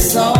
So.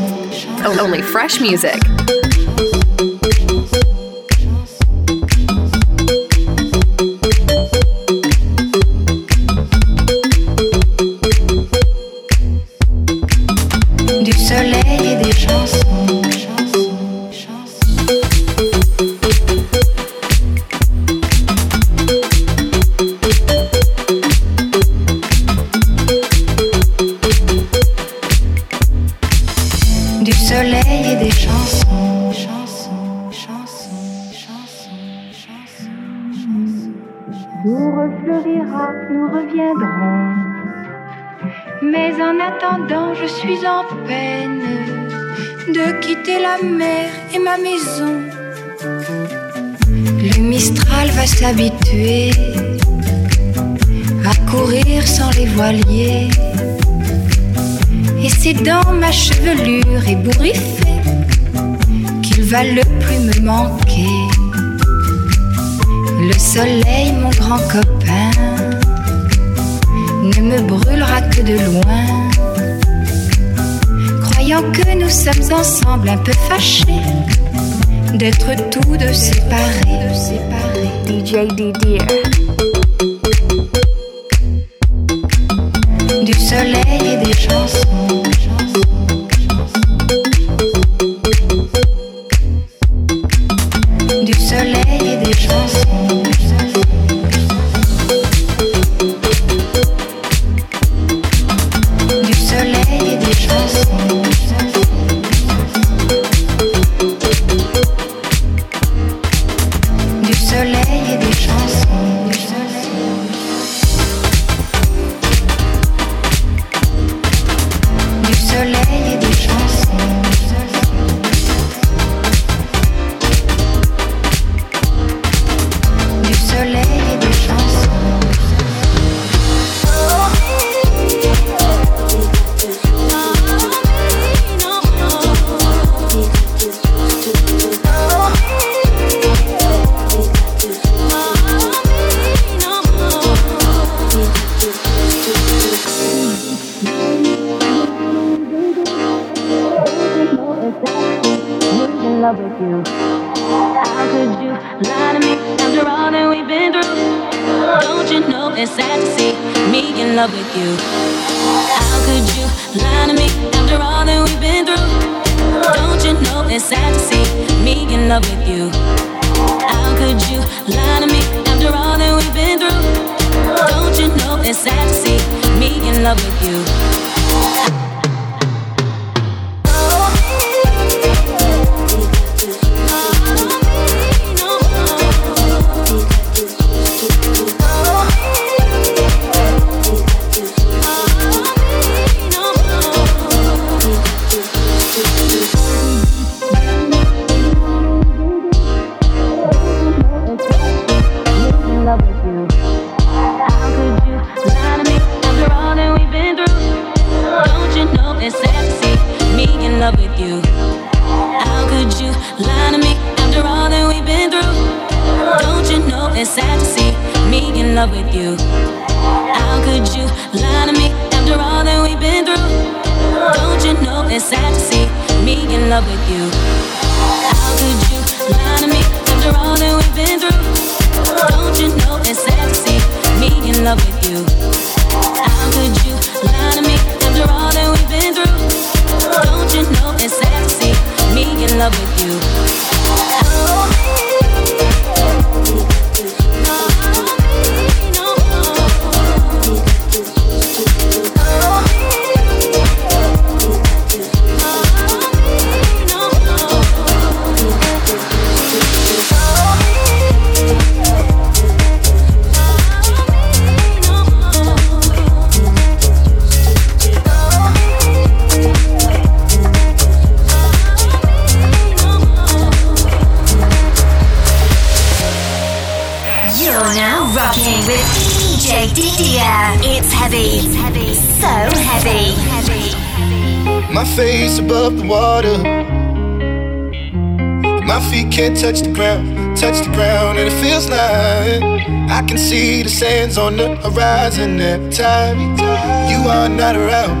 only fresh music. dans ma chevelure ébouriffée qu'il va le plus me manquer. Le soleil, mon grand copain, ne me brûlera que de loin. Croyant que nous sommes ensemble un peu fâchés d'être tous deux séparés. DJ Rising every time you are not around.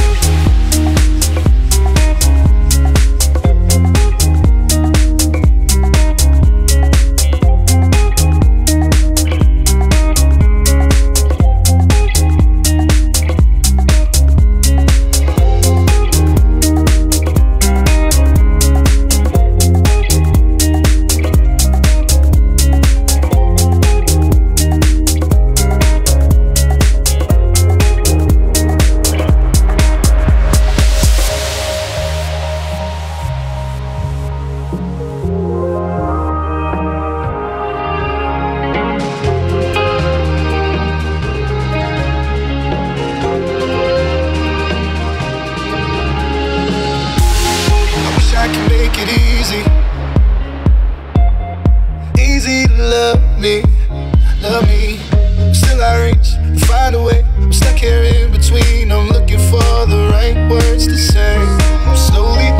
I reach, find a way. I'm stuck here in between. I'm looking for the right words to say. I'm slowly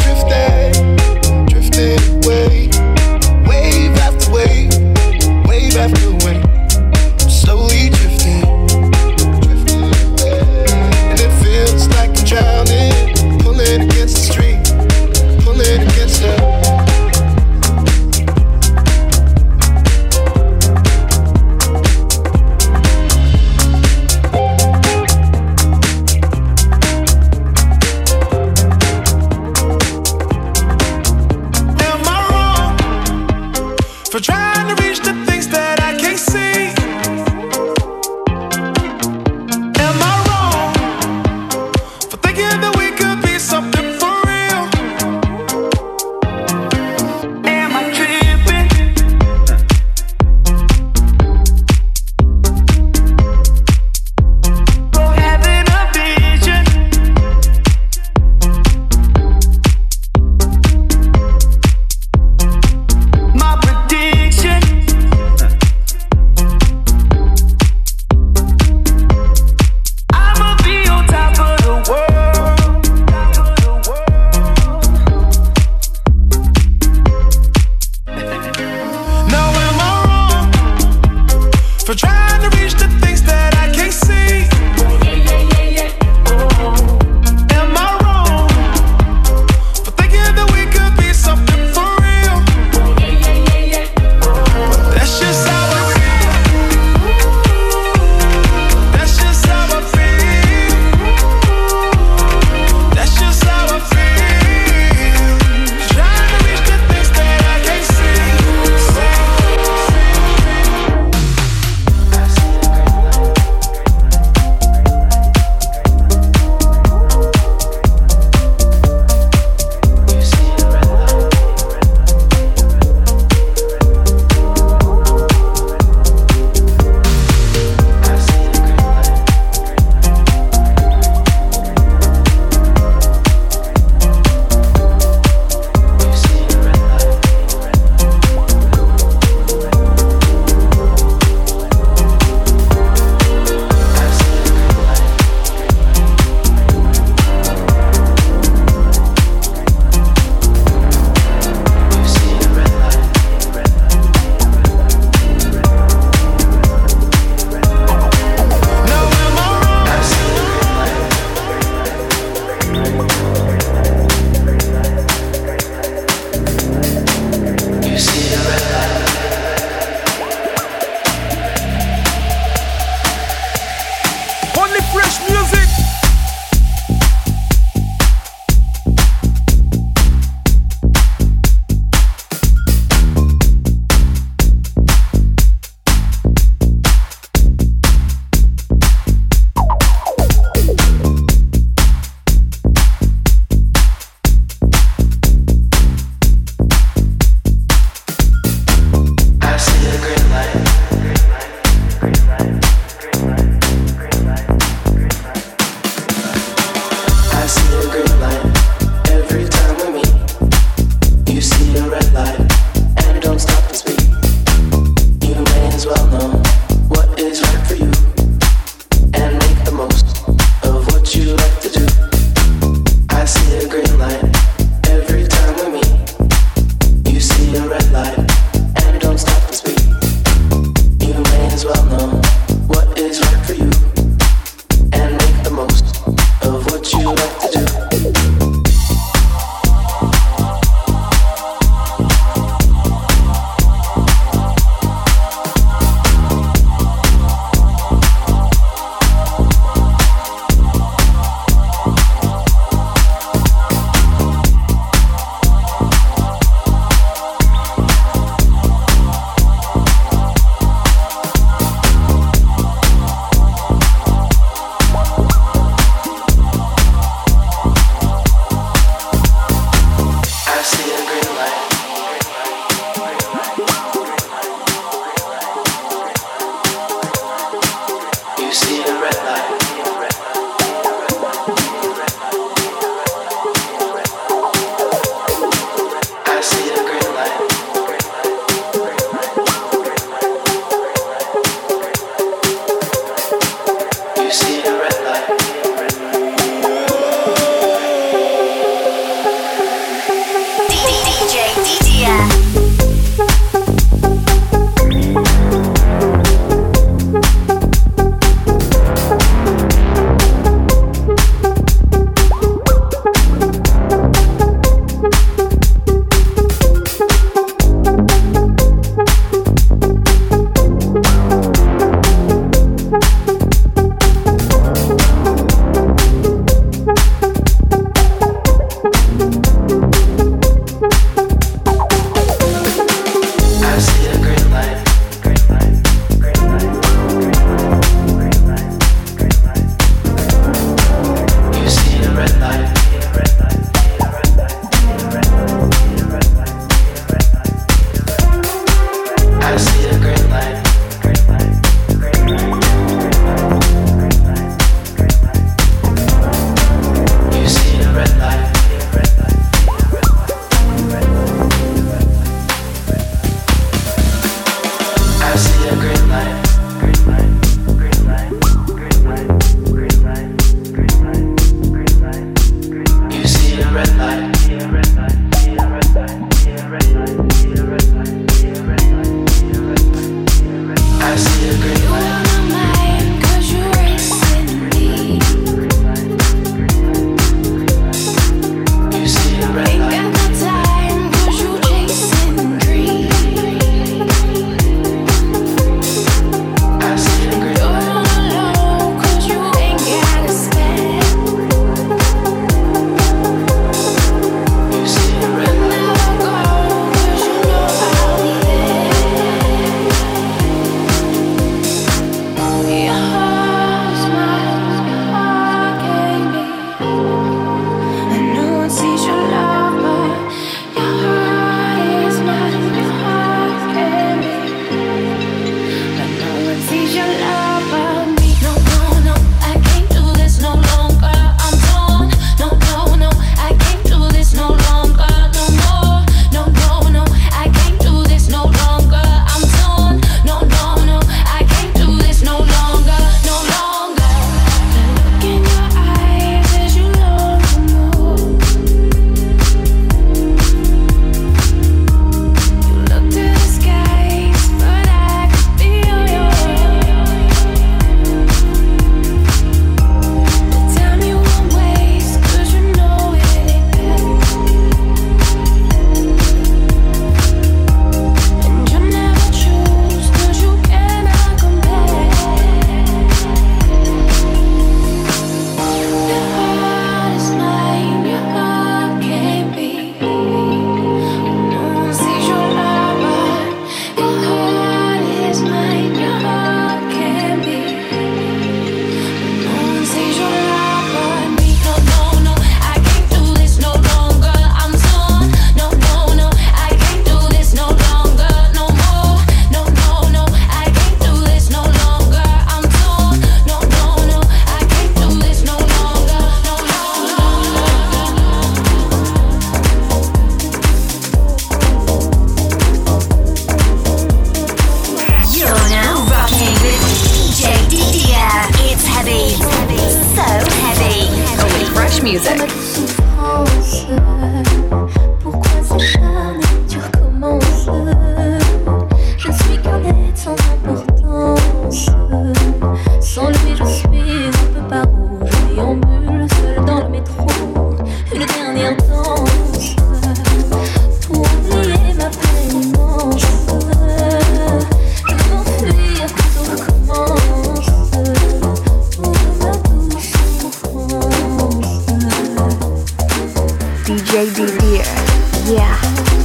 yeah.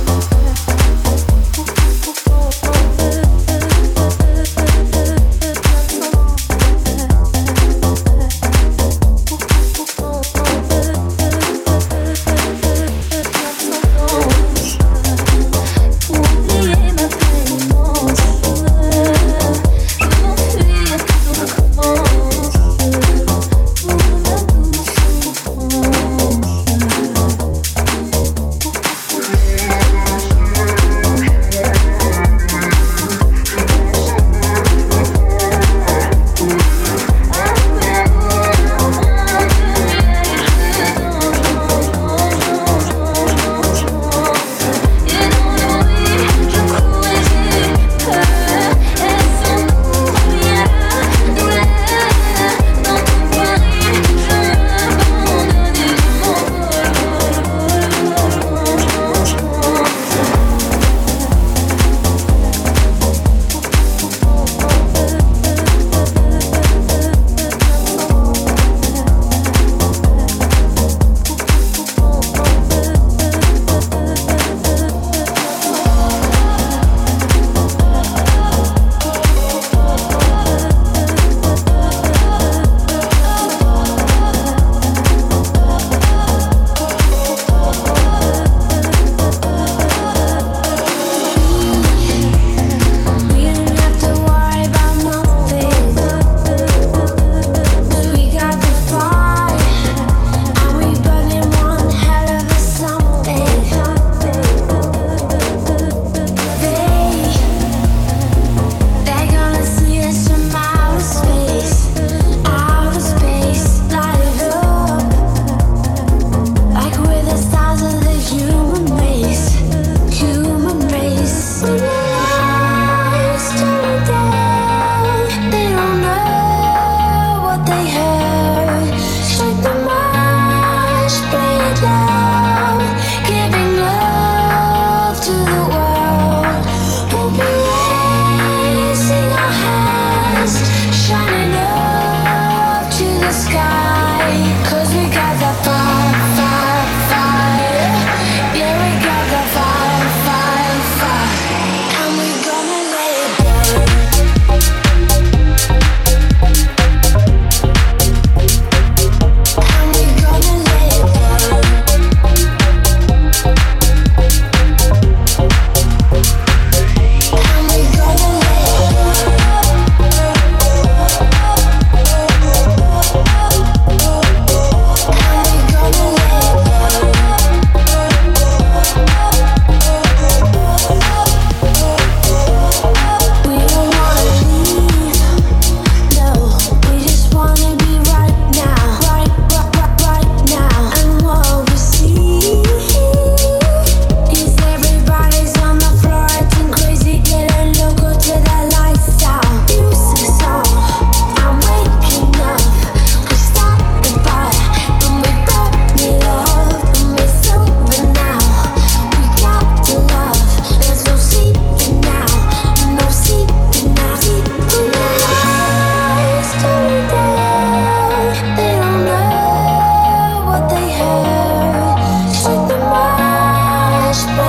Dios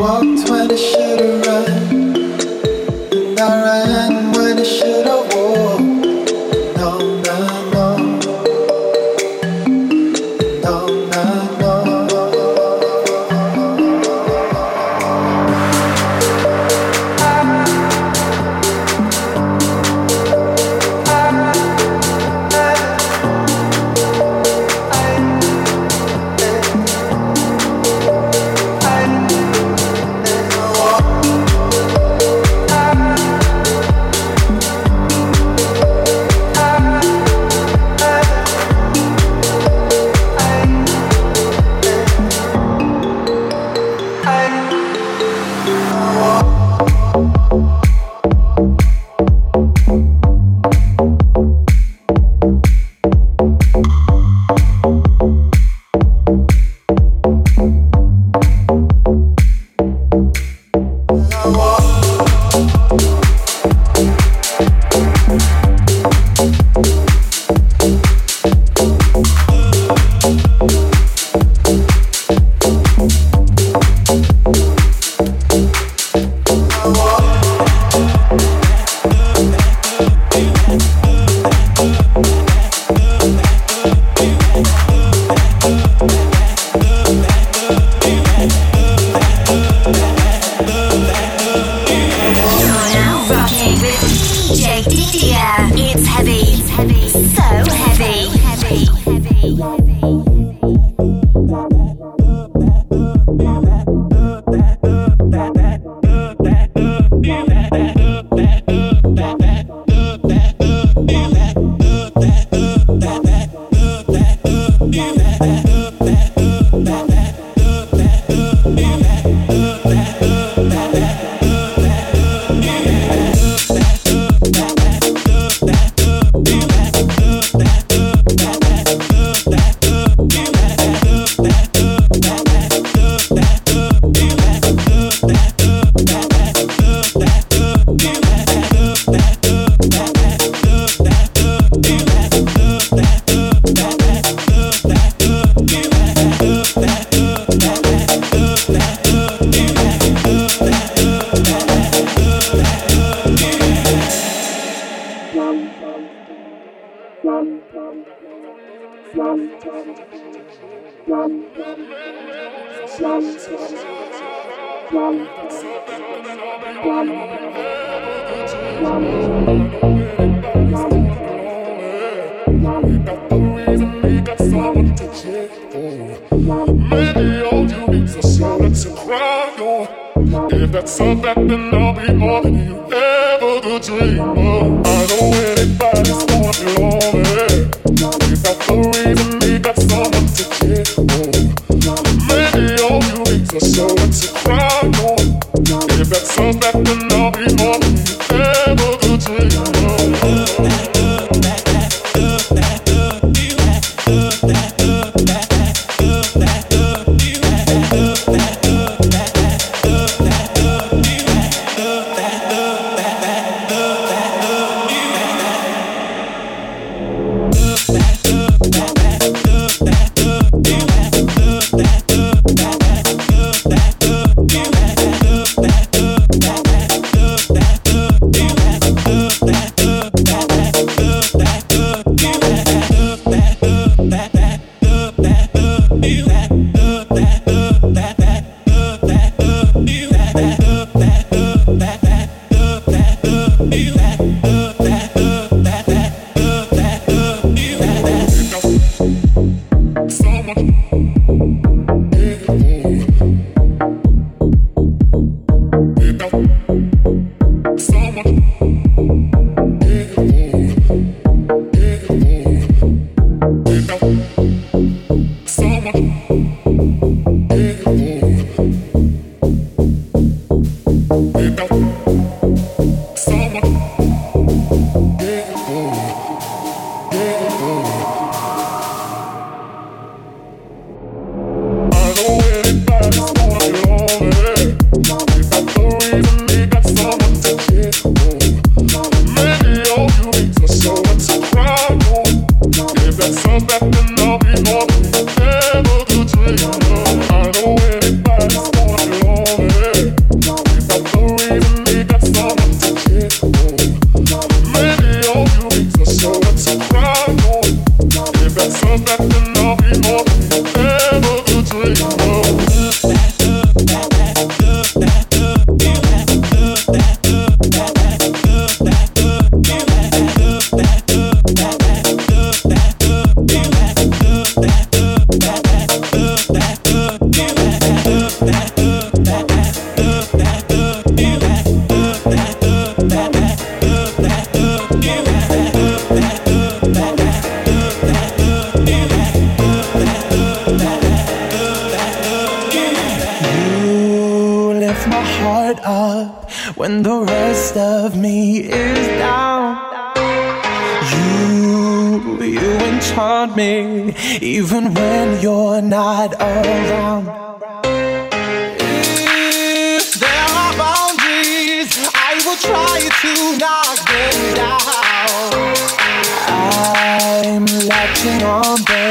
Maybe when you need is a when the rest of me is down. You, you enchant me, even when you're not around. If there are boundaries, I will try to knock them down. I'm latching on them.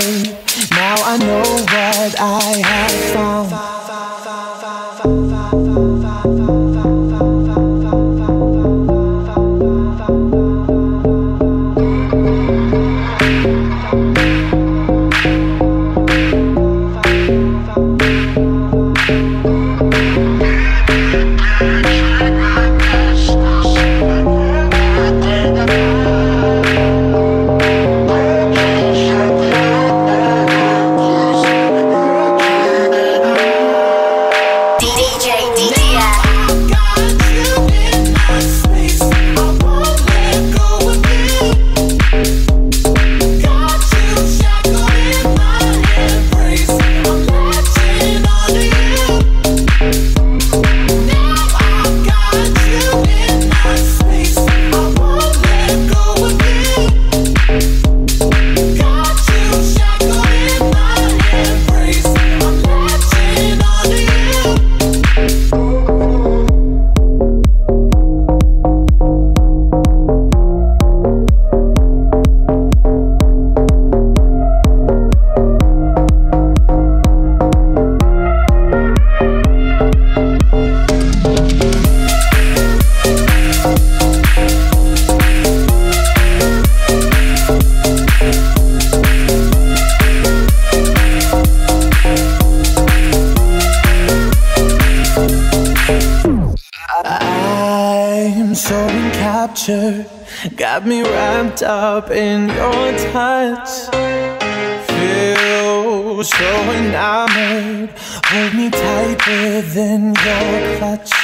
Up in your touch. Feel so enamored. Hold me tight within your clutch.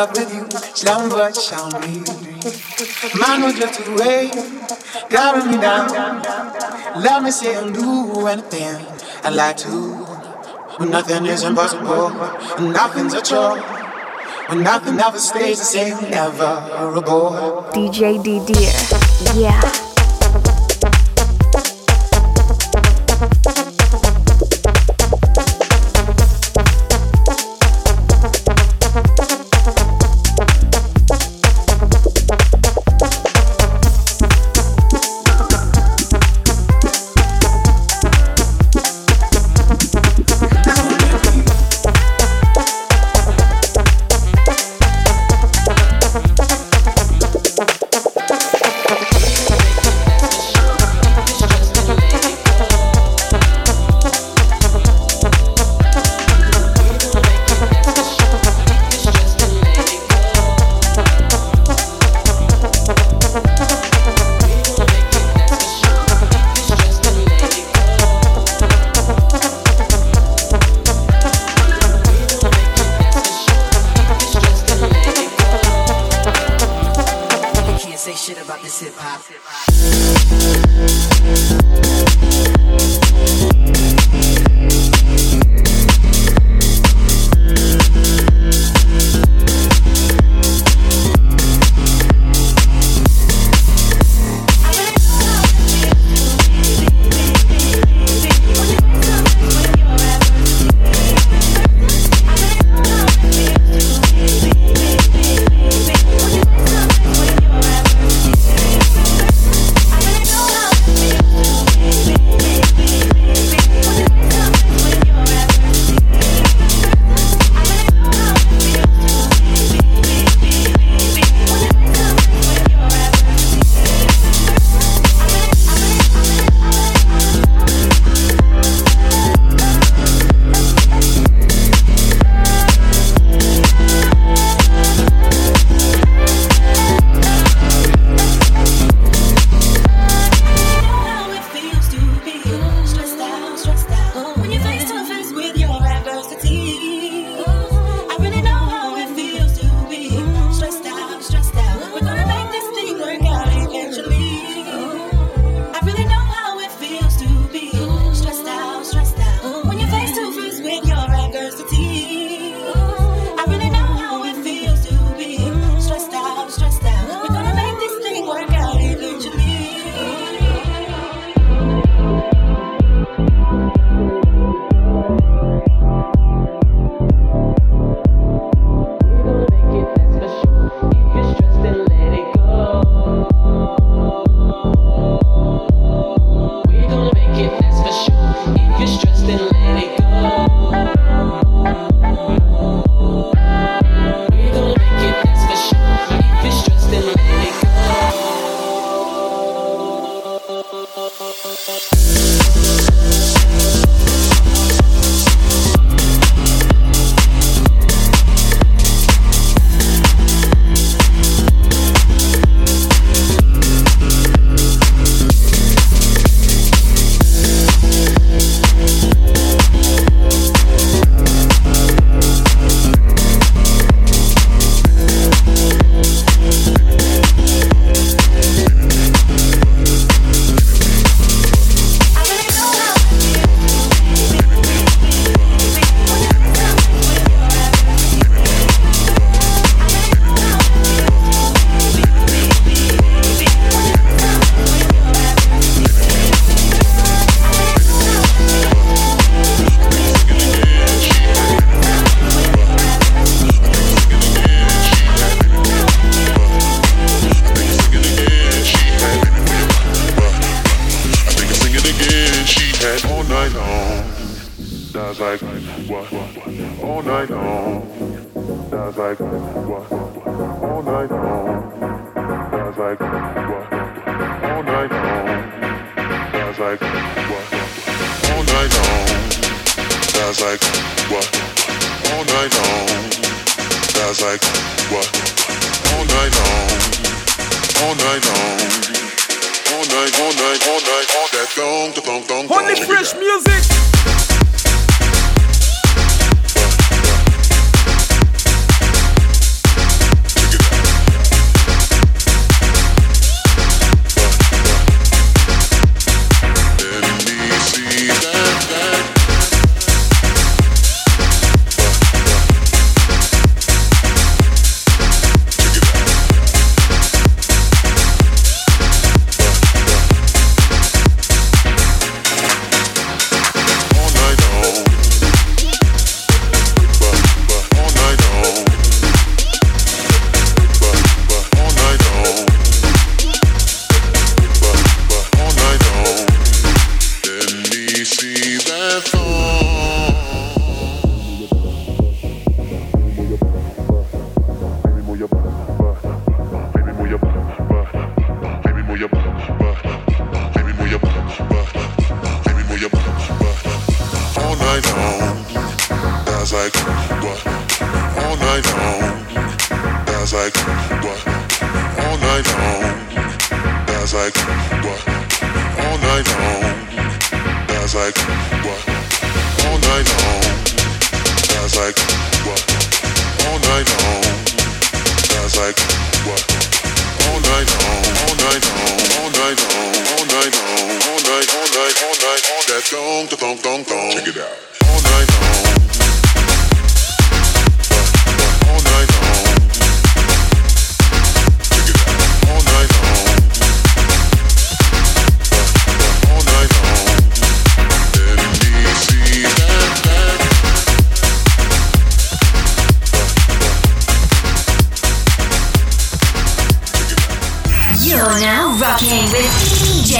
up with you, it's down shall be. Man was left away, driving me down. Let me say and do anything I like to. When nothing is impossible, when nothing's a chore. When nothing ever stays the same, never a boy. DJ D Dear, yeah. eyes like what? All night long, all night long, all night, all night, all night, all that thong, thong, thong, thong. Only fresh music.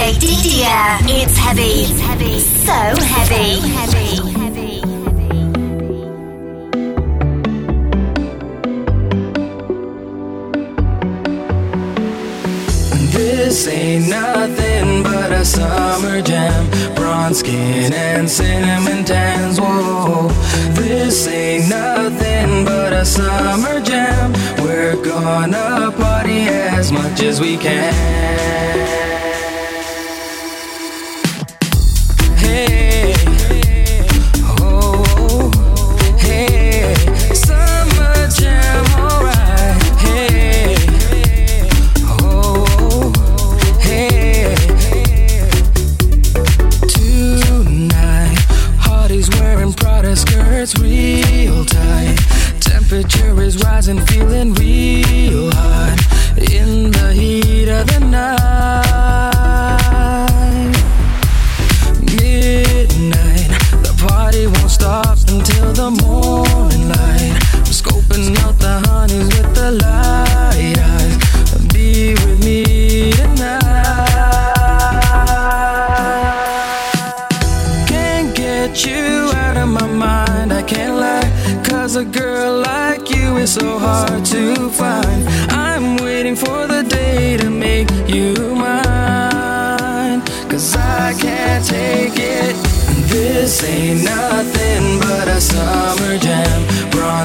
It's heavy. It's heavy. So heavy. So heavy. So heavy. This ain't nothing but a summer jam. Bronze skin and cinnamon tans. Whoa, this ain't nothing but a summer jam. We're gonna party as much as we can.